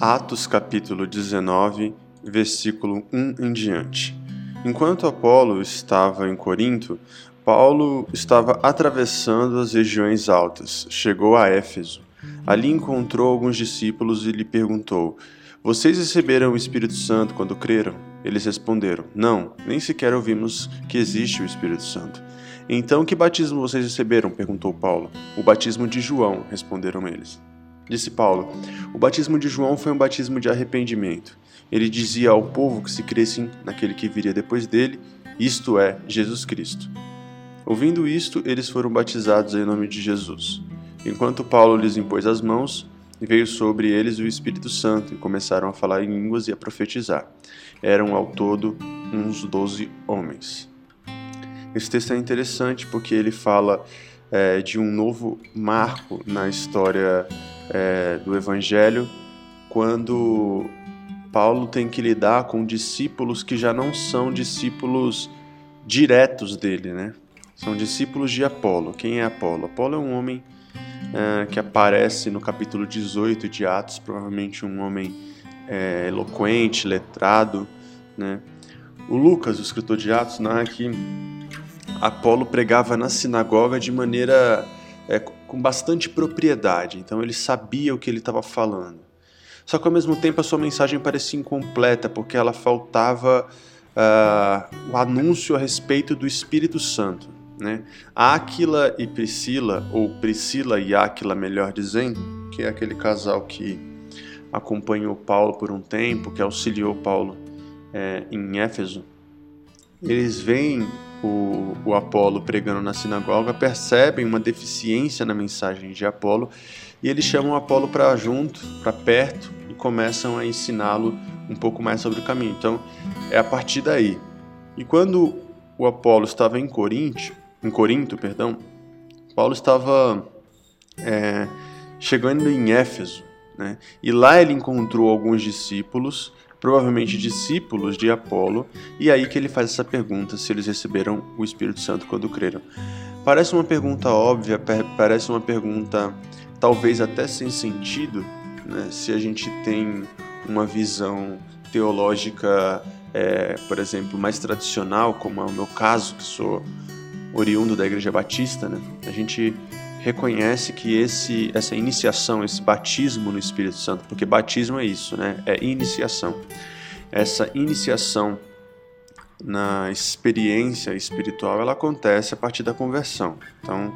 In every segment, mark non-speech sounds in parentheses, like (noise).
Atos capítulo 19, versículo 1 em diante. Enquanto Apolo estava em Corinto, Paulo estava atravessando as regiões altas. Chegou a Éfeso. Ali encontrou alguns discípulos e lhe perguntou: Vocês receberam o Espírito Santo quando creram? Eles responderam: Não, nem sequer ouvimos que existe o Espírito Santo. Então, que batismo vocês receberam? perguntou Paulo. O batismo de João, responderam eles. Disse Paulo: O batismo de João foi um batismo de arrependimento. Ele dizia ao povo que se crescem naquele que viria depois dele, isto é, Jesus Cristo. Ouvindo isto, eles foram batizados em nome de Jesus. Enquanto Paulo lhes impôs as mãos, veio sobre eles o Espírito Santo e começaram a falar em línguas e a profetizar. Eram ao todo uns doze homens. Esse texto é interessante porque ele fala é, de um novo marco na história é, do Evangelho, quando Paulo tem que lidar com discípulos que já não são discípulos diretos dele, né? São discípulos de Apolo. Quem é Apolo? Apolo é um homem é, que aparece no capítulo 18 de Atos, provavelmente um homem é, eloquente, letrado, né? O Lucas, o escritor de Atos, narra que Apolo pregava na sinagoga de maneira é, com bastante propriedade, então ele sabia o que ele estava falando. Só que ao mesmo tempo a sua mensagem parecia incompleta, porque ela faltava uh, o anúncio a respeito do Espírito Santo. Né? Áquila e Priscila, ou Priscila e Áquila, melhor dizendo, que é aquele casal que acompanhou Paulo por um tempo, que auxiliou Paulo é, em Éfeso, eles veem o, o Apolo pregando na sinagoga, percebem uma deficiência na mensagem de Apolo e eles chamam Apolo para junto, para perto e começam a ensiná-lo um pouco mais sobre o caminho. Então, é a partir daí. E quando o Apolo estava em Corinto, em Corinto, perdão, Paulo estava é, chegando em Éfeso, né? E lá ele encontrou alguns discípulos provavelmente discípulos de Apolo, e aí que ele faz essa pergunta se eles receberam o Espírito Santo quando creram. Parece uma pergunta óbvia, parece uma pergunta talvez até sem sentido, né? se a gente tem uma visão teológica, é, por exemplo, mais tradicional, como é o meu caso, que sou oriundo da Igreja Batista, né? a gente reconhece que esse, essa iniciação, esse batismo no Espírito Santo, porque batismo é isso, né? É iniciação. Essa iniciação na experiência espiritual, ela acontece a partir da conversão. Então,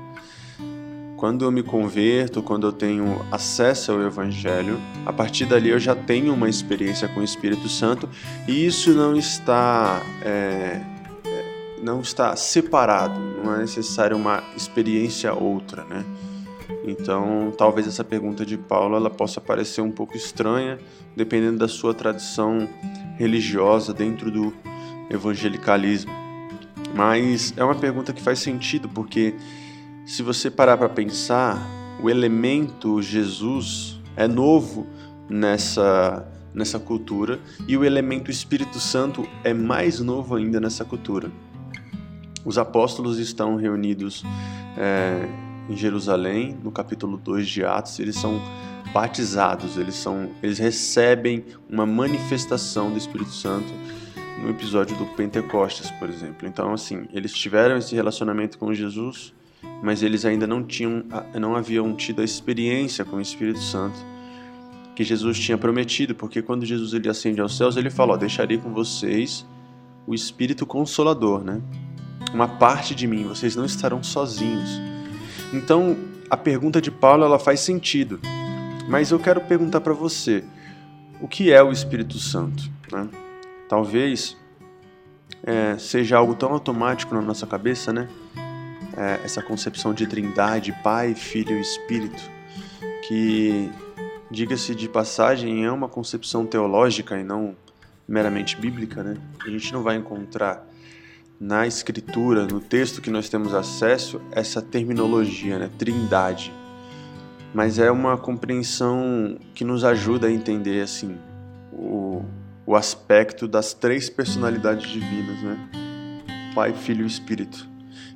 quando eu me converto, quando eu tenho acesso ao Evangelho, a partir dali eu já tenho uma experiência com o Espírito Santo e isso não está é, não está separado, não é necessário uma experiência outra, né? Então, talvez essa pergunta de Paulo ela possa parecer um pouco estranha, dependendo da sua tradição religiosa dentro do evangelicalismo. Mas é uma pergunta que faz sentido, porque se você parar para pensar, o elemento Jesus é novo nessa nessa cultura e o elemento Espírito Santo é mais novo ainda nessa cultura. Os apóstolos estão reunidos é, em Jerusalém, no capítulo 2 de Atos, eles são batizados, eles, são, eles recebem uma manifestação do Espírito Santo no episódio do Pentecostes, por exemplo. Então, assim, eles tiveram esse relacionamento com Jesus, mas eles ainda não tinham, não haviam tido a experiência com o Espírito Santo que Jesus tinha prometido, porque quando Jesus ele ascende aos céus, ele falou: "Deixarei com vocês o Espírito Consolador", né? Uma parte de mim, vocês não estarão sozinhos. Então, a pergunta de Paulo ela faz sentido. Mas eu quero perguntar para você, o que é o Espírito Santo? Né? Talvez é, seja algo tão automático na nossa cabeça, né? É, essa concepção de trindade, Pai, Filho e Espírito, que, diga-se de passagem, é uma concepção teológica e não meramente bíblica, né? A gente não vai encontrar na escritura, no texto que nós temos acesso, essa terminologia, né, trindade. Mas é uma compreensão que nos ajuda a entender assim o, o aspecto das três personalidades divinas, né? Pai, Filho e Espírito.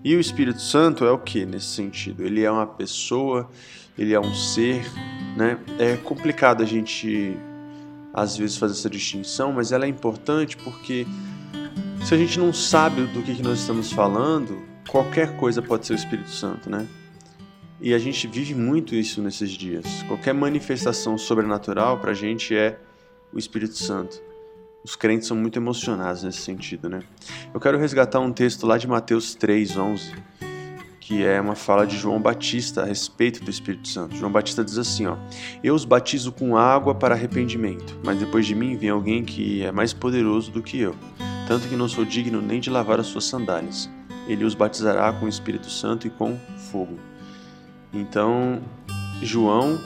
E o Espírito Santo é o que nesse sentido? Ele é uma pessoa, ele é um ser, né? É complicado a gente às vezes fazer essa distinção, mas ela é importante porque se a gente não sabe do que, nós estamos falando, qualquer coisa pode ser o Espírito Santo, né? E a gente vive muito isso nesses dias. Qualquer manifestação sobrenatural para a gente é o Espírito Santo. Os crentes são muito emocionados nesse sentido, né? Eu quero resgatar um texto lá de Mateus 3, 11, que é uma fala de João Batista a respeito do Espírito Santo. João Batista diz assim, ó: Eu os batizo com água para arrependimento, mas depois de mim vem alguém que é mais poderoso do que eu, tanto que não sou digno nem de lavar as suas sandálias. Ele os batizará com o Espírito Santo e com fogo. Então, João,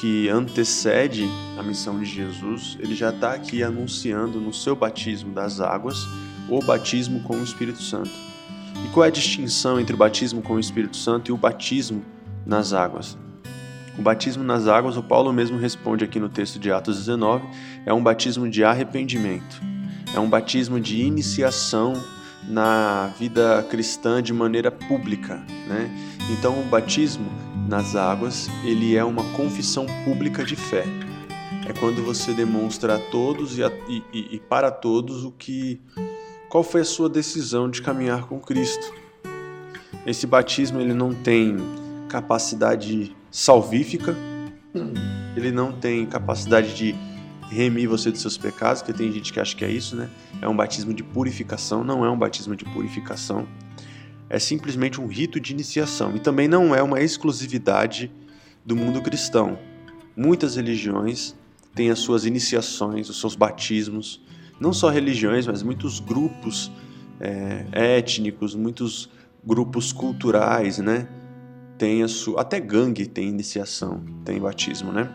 que antecede a missão de Jesus, ele já está aqui anunciando no seu batismo das águas o batismo com o Espírito Santo. E qual é a distinção entre o batismo com o Espírito Santo e o batismo nas águas? O batismo nas águas, o Paulo mesmo responde aqui no texto de Atos 19, é um batismo de arrependimento, é um batismo de iniciação na vida cristã de maneira pública, né? Então, o batismo nas águas, ele é uma confissão pública de fé. É quando você demonstra a todos e, a, e, e, para todos o que qual foi a sua decisão de caminhar com Cristo. Esse batismo ele não tem capacidade salvífica, ele não tem capacidade de remir você dos seus pecados, que tem gente que acha que é isso, né? É um batismo de purificação, não é um batismo de purificação é simplesmente um rito de iniciação e também não é uma exclusividade do mundo cristão. Muitas religiões têm as suas iniciações, os seus batismos, não só religiões, mas muitos grupos é, étnicos, muitos grupos culturais, né? Tem a sua, até gangue tem iniciação, tem batismo, né?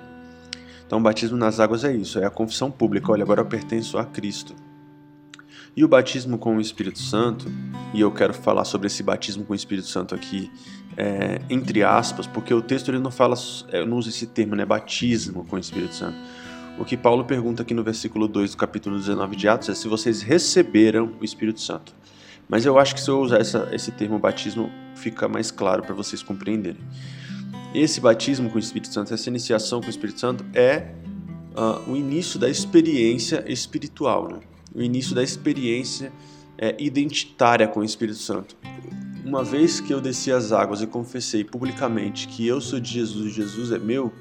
Então, o batismo nas águas é isso, é a confissão pública. Olha, agora eu pertenço a Cristo. E o batismo com o Espírito Santo, e eu quero falar sobre esse batismo com o Espírito Santo aqui, é, entre aspas, porque o texto ele não fala, é, não usa esse termo, né, batismo com o Espírito Santo. O que Paulo pergunta aqui no versículo 2 do capítulo 19 de Atos é se vocês receberam o Espírito Santo. Mas eu acho que se eu usar essa, esse termo batismo, fica mais claro para vocês compreenderem. Esse batismo com o Espírito Santo, essa iniciação com o Espírito Santo é uh, o início da experiência espiritual. Né? o início da experiência é, identitária com o Espírito Santo. Uma vez que eu desci as águas e confessei publicamente que eu sou de Jesus e Jesus é meu,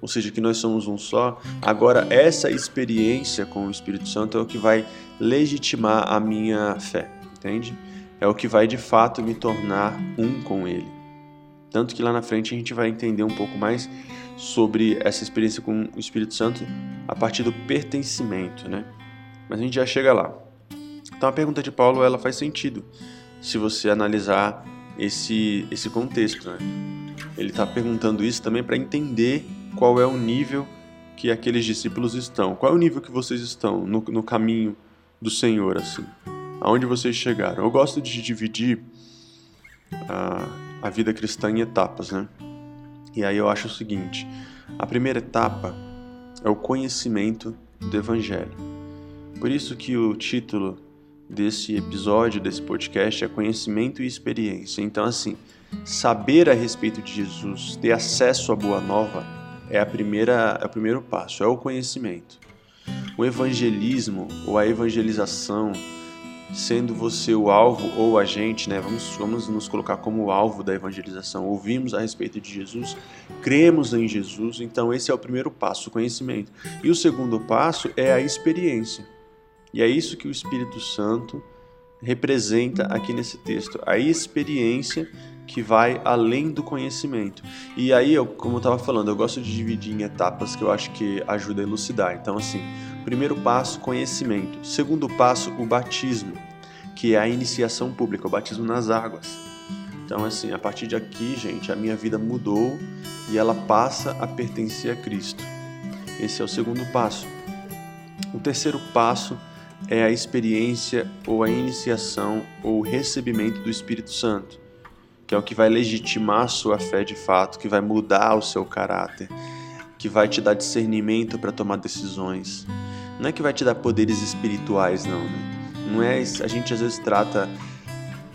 ou seja, que nós somos um só, agora essa experiência com o Espírito Santo é o que vai legitimar a minha fé, entende? É o que vai de fato me tornar um com Ele. Tanto que lá na frente a gente vai entender um pouco mais sobre essa experiência com o Espírito Santo a partir do pertencimento, né? mas a gente já chega lá. Então a pergunta de Paulo ela faz sentido se você analisar esse, esse contexto. Né? Ele está perguntando isso também para entender qual é o nível que aqueles discípulos estão. Qual é o nível que vocês estão no, no caminho do Senhor, assim? Aonde vocês chegaram? Eu gosto de dividir a, a vida cristã em etapas, né? E aí eu acho o seguinte: a primeira etapa é o conhecimento do Evangelho. Por isso que o título desse episódio, desse podcast, é Conhecimento e Experiência. Então, assim, saber a respeito de Jesus, ter acesso à Boa Nova, é, a primeira, é o primeiro passo, é o conhecimento. O evangelismo ou a evangelização, sendo você o alvo ou a gente, né? Vamos, vamos nos colocar como o alvo da evangelização. Ouvimos a respeito de Jesus, cremos em Jesus, então esse é o primeiro passo, o conhecimento. E o segundo passo é a experiência. E é isso que o Espírito Santo representa aqui nesse texto, a experiência que vai além do conhecimento. E aí, eu, como eu estava falando, eu gosto de dividir em etapas que eu acho que ajuda a elucidar. Então, assim, primeiro passo, conhecimento. Segundo passo, o batismo, que é a iniciação pública, o batismo nas águas. Então, assim, a partir de aqui, gente, a minha vida mudou e ela passa a pertencer a Cristo. Esse é o segundo passo. O terceiro passo é a experiência ou a iniciação ou o recebimento do Espírito Santo, que é o que vai legitimar a sua fé de fato, que vai mudar o seu caráter, que vai te dar discernimento para tomar decisões. Não é que vai te dar poderes espirituais, não. Né? Não é. A gente às vezes trata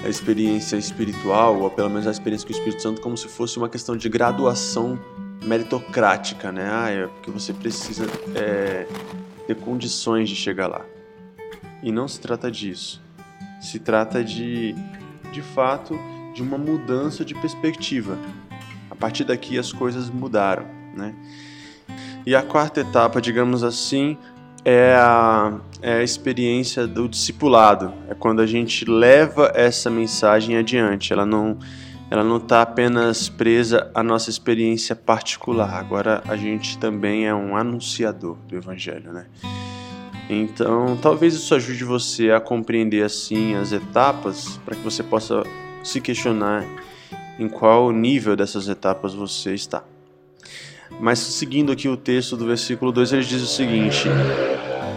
a experiência espiritual, ou pelo menos a experiência com o Espírito Santo, como se fosse uma questão de graduação meritocrática, né? Ah, é porque você precisa é, ter condições de chegar lá. E não se trata disso. Se trata de, de fato, de uma mudança de perspectiva. A partir daqui as coisas mudaram, né? E a quarta etapa, digamos assim, é a, é a experiência do discipulado. É quando a gente leva essa mensagem adiante. Ela não ela não está apenas presa à nossa experiência particular. Agora a gente também é um anunciador do Evangelho, né? Então, talvez isso ajude você a compreender assim as etapas para que você possa se questionar em qual nível dessas etapas você está. Mas seguindo aqui o texto do versículo 2, ele diz o seguinte: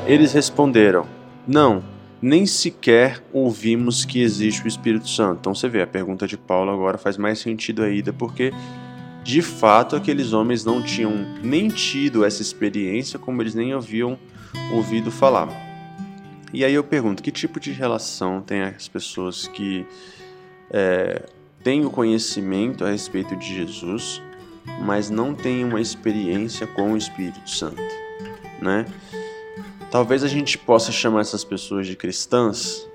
Eles responderam: Não, nem sequer ouvimos que existe o Espírito Santo. Então você vê, a pergunta de Paulo agora faz mais sentido ainda, porque de fato aqueles homens não tinham nem tido essa experiência, como eles nem haviam ouvido falar. E aí eu pergunto, que tipo de relação tem as pessoas que é, têm o conhecimento a respeito de Jesus, mas não têm uma experiência com o Espírito Santo, né? Talvez a gente possa chamar essas pessoas de cristãs,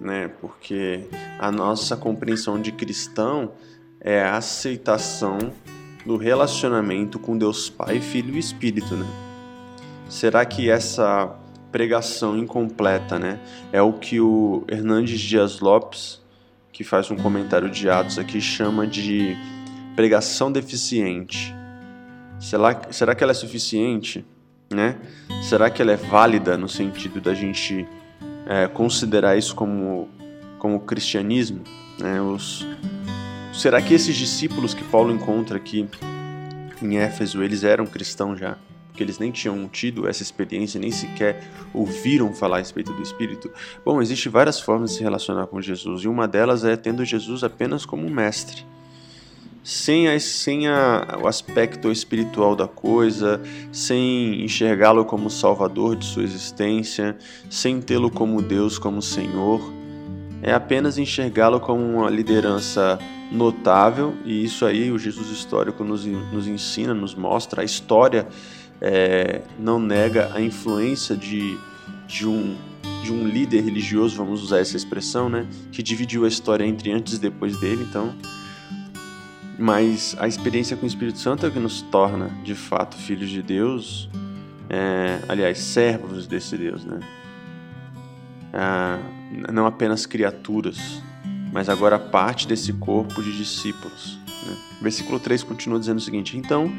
né? Porque a nossa compreensão de cristão é a aceitação do relacionamento com Deus Pai, Filho e Espírito, né? Será que essa pregação incompleta, né, é o que o Hernandes Dias Lopes, que faz um comentário de Atos aqui, chama de pregação deficiente? Será, será que ela é suficiente? Né? Será que ela é válida no sentido da gente é, considerar isso como, como cristianismo? Né? Os, será que esses discípulos que Paulo encontra aqui em Éfeso, eles eram cristãos já? Porque eles nem tinham tido essa experiência, nem sequer ouviram falar a respeito do Espírito. Bom, existem várias formas de se relacionar com Jesus, e uma delas é tendo Jesus apenas como mestre sem, a, sem a, o aspecto espiritual da coisa, sem enxergá-lo como salvador de sua existência, sem tê-lo como Deus, como Senhor. É apenas enxergá-lo como uma liderança notável, e isso aí o Jesus histórico nos, nos ensina, nos mostra. A história é, não nega a influência de, de, um, de um líder religioso, vamos usar essa expressão, né, que dividiu a história entre antes e depois dele. Então, mas a experiência com o Espírito Santo é o que nos torna, de fato, filhos de Deus, é, aliás, servos desse Deus, né? Ah, não apenas criaturas, mas agora parte desse corpo de discípulos. Né? Versículo 3 continua dizendo o seguinte: Então,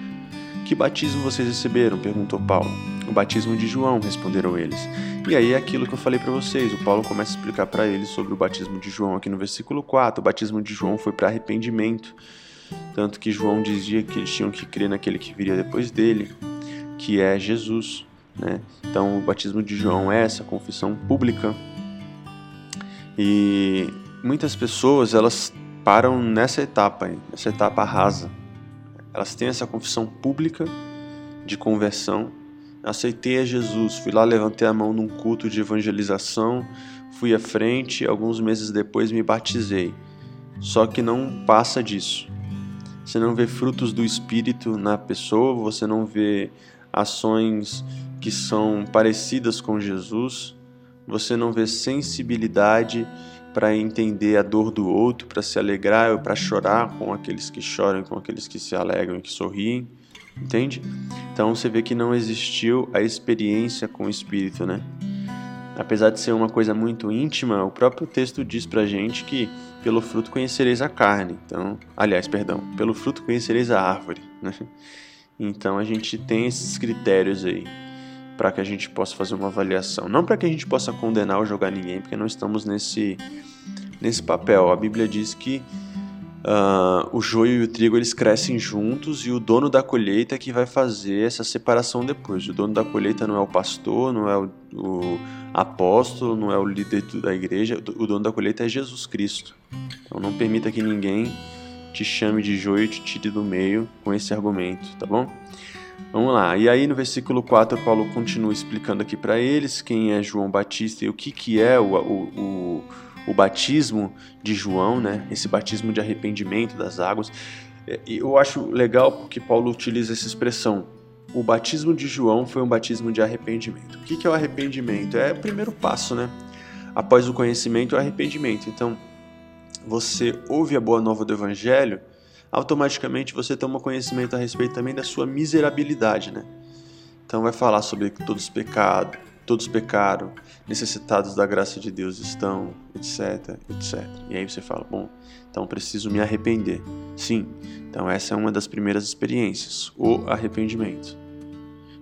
que batismo vocês receberam? perguntou Paulo. O batismo de João, responderam eles. E aí é aquilo que eu falei para vocês. O Paulo começa a explicar para eles sobre o batismo de João aqui no versículo 4. O batismo de João foi para arrependimento. Tanto que João dizia que eles tinham que crer naquele que viria depois dele, que é Jesus. Né? Então, o batismo de João é essa confissão pública. E muitas pessoas elas param nessa etapa, nessa etapa rasa. Elas têm essa confissão pública de conversão. Aceitei a Jesus, fui lá, levantei a mão num culto de evangelização, fui à frente, alguns meses depois me batizei. Só que não passa disso você não vê frutos do Espírito na pessoa, você não vê ações que são parecidas com Jesus, você não vê sensibilidade para entender a dor do outro, para se alegrar ou para chorar com aqueles que choram, com aqueles que se alegram e que sorriem, entende? Então você vê que não existiu a experiência com o Espírito, né? Apesar de ser uma coisa muito íntima, o próprio texto diz pra gente que pelo fruto conhecereis a carne. Então, aliás, perdão, pelo fruto conhecereis a árvore. Né? Então a gente tem esses critérios aí para que a gente possa fazer uma avaliação. Não para que a gente possa condenar ou jogar ninguém, porque não estamos nesse, nesse papel. A Bíblia diz que uh, o joio e o trigo eles crescem juntos e o dono da colheita é que vai fazer essa separação depois. O dono da colheita não é o pastor, não é o, o apóstolo, não é o líder da igreja, o dono da colheita é Jesus Cristo. Então não permita que ninguém te chame de joio e te tire do meio com esse argumento, tá bom? Vamos lá. E aí no versículo 4, Paulo continua explicando aqui para eles quem é João Batista e o que, que é o, o, o, o batismo de João, né? Esse batismo de arrependimento das águas. É, eu acho legal porque Paulo utiliza essa expressão. O batismo de João foi um batismo de arrependimento. O que é o arrependimento? É o primeiro passo, né? Após o conhecimento, o arrependimento. Então, você ouve a boa nova do Evangelho, automaticamente você toma conhecimento a respeito também da sua miserabilidade, né? Então vai falar sobre todos pecados, todos pecaram, necessitados da graça de Deus estão, etc, etc. E aí você fala, bom, então preciso me arrepender. Sim, então essa é uma das primeiras experiências, o arrependimento.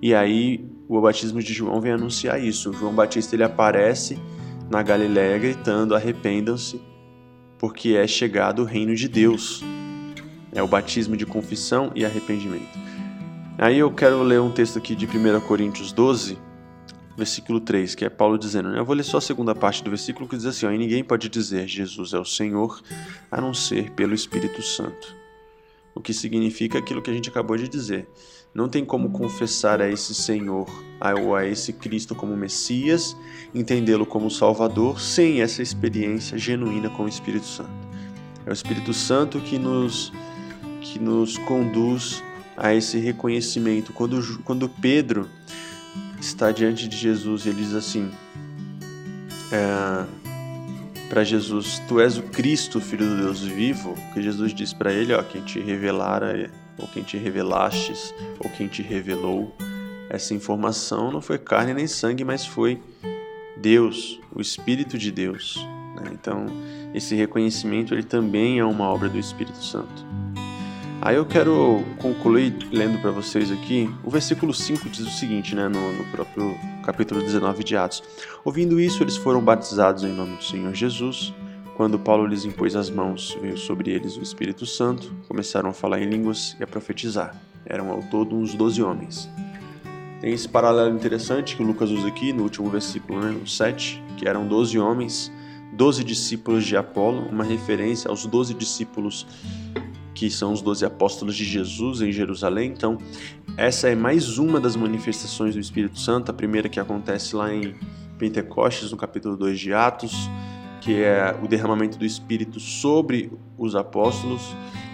E aí o batismo de João vem anunciar isso. João Batista ele aparece na Galiléia gritando: arrependam-se, porque é chegado o reino de Deus. É o batismo de confissão e arrependimento. Aí eu quero ler um texto aqui de 1 Coríntios 12, versículo 3, que é Paulo dizendo, né? eu vou ler só a segunda parte do versículo que diz assim, ó, e ninguém pode dizer Jesus é o Senhor, a não ser pelo Espírito Santo. O que significa aquilo que a gente acabou de dizer. Não tem como confessar a esse Senhor ou a esse Cristo como Messias, entendê-lo como Salvador, sem essa experiência genuína com o Espírito Santo. É o Espírito Santo que nos, que nos conduz a esse reconhecimento. Quando, quando Pedro está diante de Jesus e ele diz assim é, para Jesus: Tu és o Cristo, filho do Deus vivo. Que Jesus diz para ele: ó, Quem te revelara, ou quem te revelastes, ou quem te revelou essa informação não foi carne nem sangue, mas foi Deus, o Espírito de Deus. Né? Então, esse reconhecimento ele também é uma obra do Espírito Santo. Aí eu quero concluir lendo para vocês aqui, o versículo 5 diz o seguinte, né, no, no, próprio capítulo 19 de Atos. Ouvindo isso, eles foram batizados em nome do Senhor Jesus. Quando Paulo lhes impôs as mãos, veio sobre eles o Espírito Santo, começaram a falar em línguas e a profetizar. Eram ao todo uns doze homens. Tem esse paralelo interessante que o Lucas usa aqui no último versículo, né, no 7, que eram doze homens, doze discípulos de Apolo, uma referência aos doze discípulos que são os doze apóstolos de Jesus em Jerusalém. Então, essa é mais uma das manifestações do Espírito Santo, a primeira que acontece lá em Pentecostes, no capítulo 2 de Atos, que é o derramamento do Espírito sobre os apóstolos,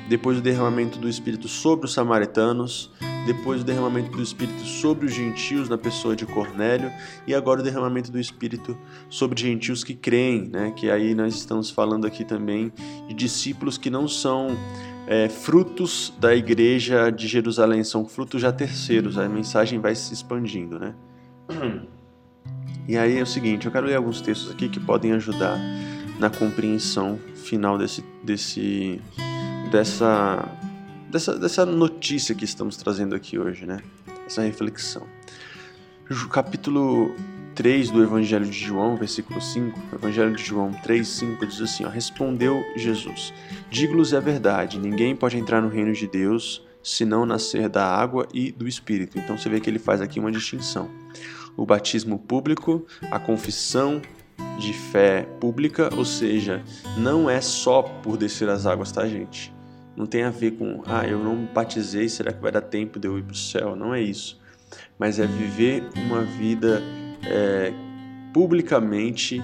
depois o derramamento do Espírito sobre os samaritanos, depois o derramamento do Espírito sobre os gentios na pessoa de Cornélio e agora o derramamento do Espírito sobre gentios que creem, né? Que aí nós estamos falando aqui também de discípulos que não são é, frutos da igreja de Jerusalém, são frutos já terceiros, a mensagem vai se expandindo, né? (clears throat) E aí é o seguinte, eu quero ler alguns textos aqui que podem ajudar na compreensão final desse, desse, dessa, dessa, dessa notícia que estamos trazendo aqui hoje, né? Essa reflexão. Capítulo 3 do Evangelho de João, versículo 5, Evangelho de João 3, 5 diz assim: ó, Respondeu Jesus: Digo-lhes a verdade, ninguém pode entrar no reino de Deus se não nascer da água e do Espírito. Então você vê que ele faz aqui uma distinção. O batismo público, a confissão de fé pública, ou seja, não é só por descer as águas, tá, gente? Não tem a ver com, ah, eu não batizei, será que vai dar tempo de eu ir para o céu? Não é isso. Mas é viver uma vida é, publicamente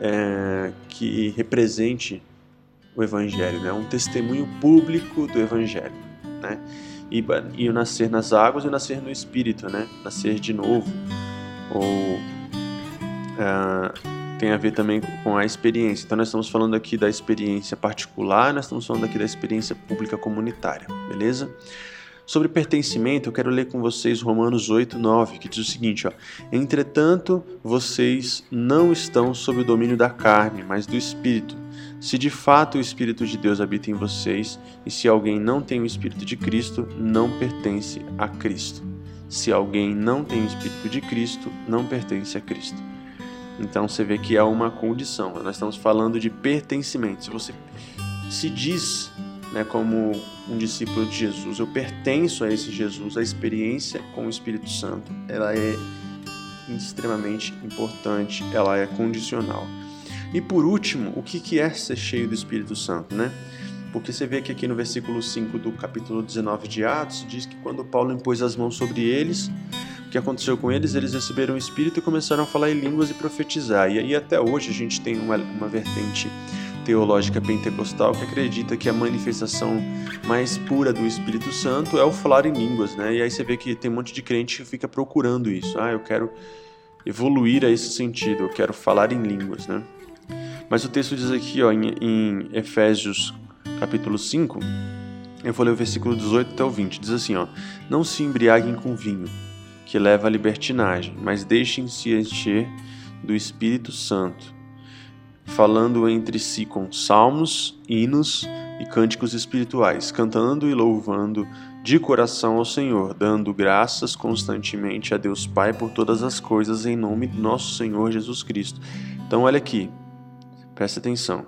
é, que represente o Evangelho, né? um testemunho público do Evangelho. Né? E, e o nascer nas águas e o nascer no Espírito, né? nascer de novo. Ou é, tem a ver também com a experiência. Então, nós estamos falando aqui da experiência particular, nós estamos falando aqui da experiência pública comunitária, beleza? Sobre pertencimento, eu quero ler com vocês Romanos 8, 9, que diz o seguinte: ó, Entretanto, vocês não estão sob o domínio da carne, mas do Espírito. Se de fato o Espírito de Deus habita em vocês, e se alguém não tem o Espírito de Cristo, não pertence a Cristo. Se alguém não tem o Espírito de Cristo, não pertence a Cristo. Então você vê que há uma condição. Nós estamos falando de pertencimento. Se você se diz né, como um discípulo de Jesus, eu pertenço a esse Jesus, a experiência com o Espírito Santo, ela é extremamente importante, ela é condicional. E por último, o que é ser cheio do Espírito Santo, né? Porque você vê que aqui no versículo 5 do capítulo 19 de Atos, diz que quando Paulo impôs as mãos sobre eles, o que aconteceu com eles? Eles receberam o Espírito e começaram a falar em línguas e profetizar. E aí até hoje a gente tem uma, uma vertente teológica pentecostal que acredita que a manifestação mais pura do Espírito Santo é o falar em línguas, né? E aí você vê que tem um monte de crente que fica procurando isso. Ah, eu quero evoluir a esse sentido, eu quero falar em línguas, né? Mas o texto diz aqui, ó, em, em Efésios capítulo 5, eu vou ler o versículo 18 até o 20, diz assim, ó: Não se embriaguem com vinho, que leva à libertinagem, mas deixem-se encher do Espírito Santo falando entre si com salmos, hinos e cânticos espirituais, cantando e louvando de coração ao Senhor, dando graças constantemente a Deus Pai por todas as coisas em nome do nosso Senhor Jesus Cristo. Então, olha aqui, presta atenção.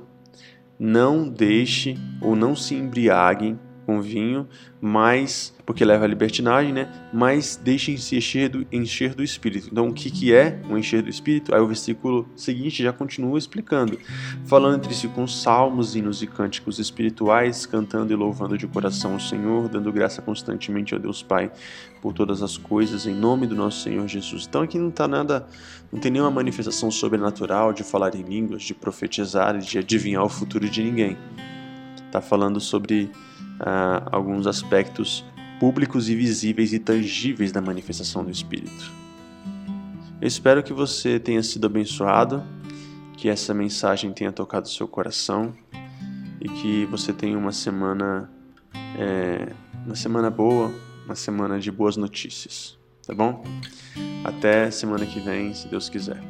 Não deixe ou não se embriaguem com vinho, mas porque leva à libertinagem, né? Mas deixem-se encher do, encher do Espírito. Então, o que, que é o encher do Espírito? Aí o versículo seguinte já continua explicando, falando entre si com salmos, hinos e cânticos espirituais, cantando e louvando de coração o Senhor, dando graça constantemente ao Deus Pai por todas as coisas, em nome do nosso Senhor Jesus. Então, aqui não está nada, não tem nenhuma manifestação sobrenatural de falar em línguas, de profetizar, de adivinhar o futuro de ninguém. Está falando sobre uh, alguns aspectos públicos e visíveis e tangíveis da manifestação do Espírito. Eu espero que você tenha sido abençoado, que essa mensagem tenha tocado seu coração e que você tenha uma semana, é, uma semana boa, uma semana de boas notícias, tá bom? Até semana que vem, se Deus quiser.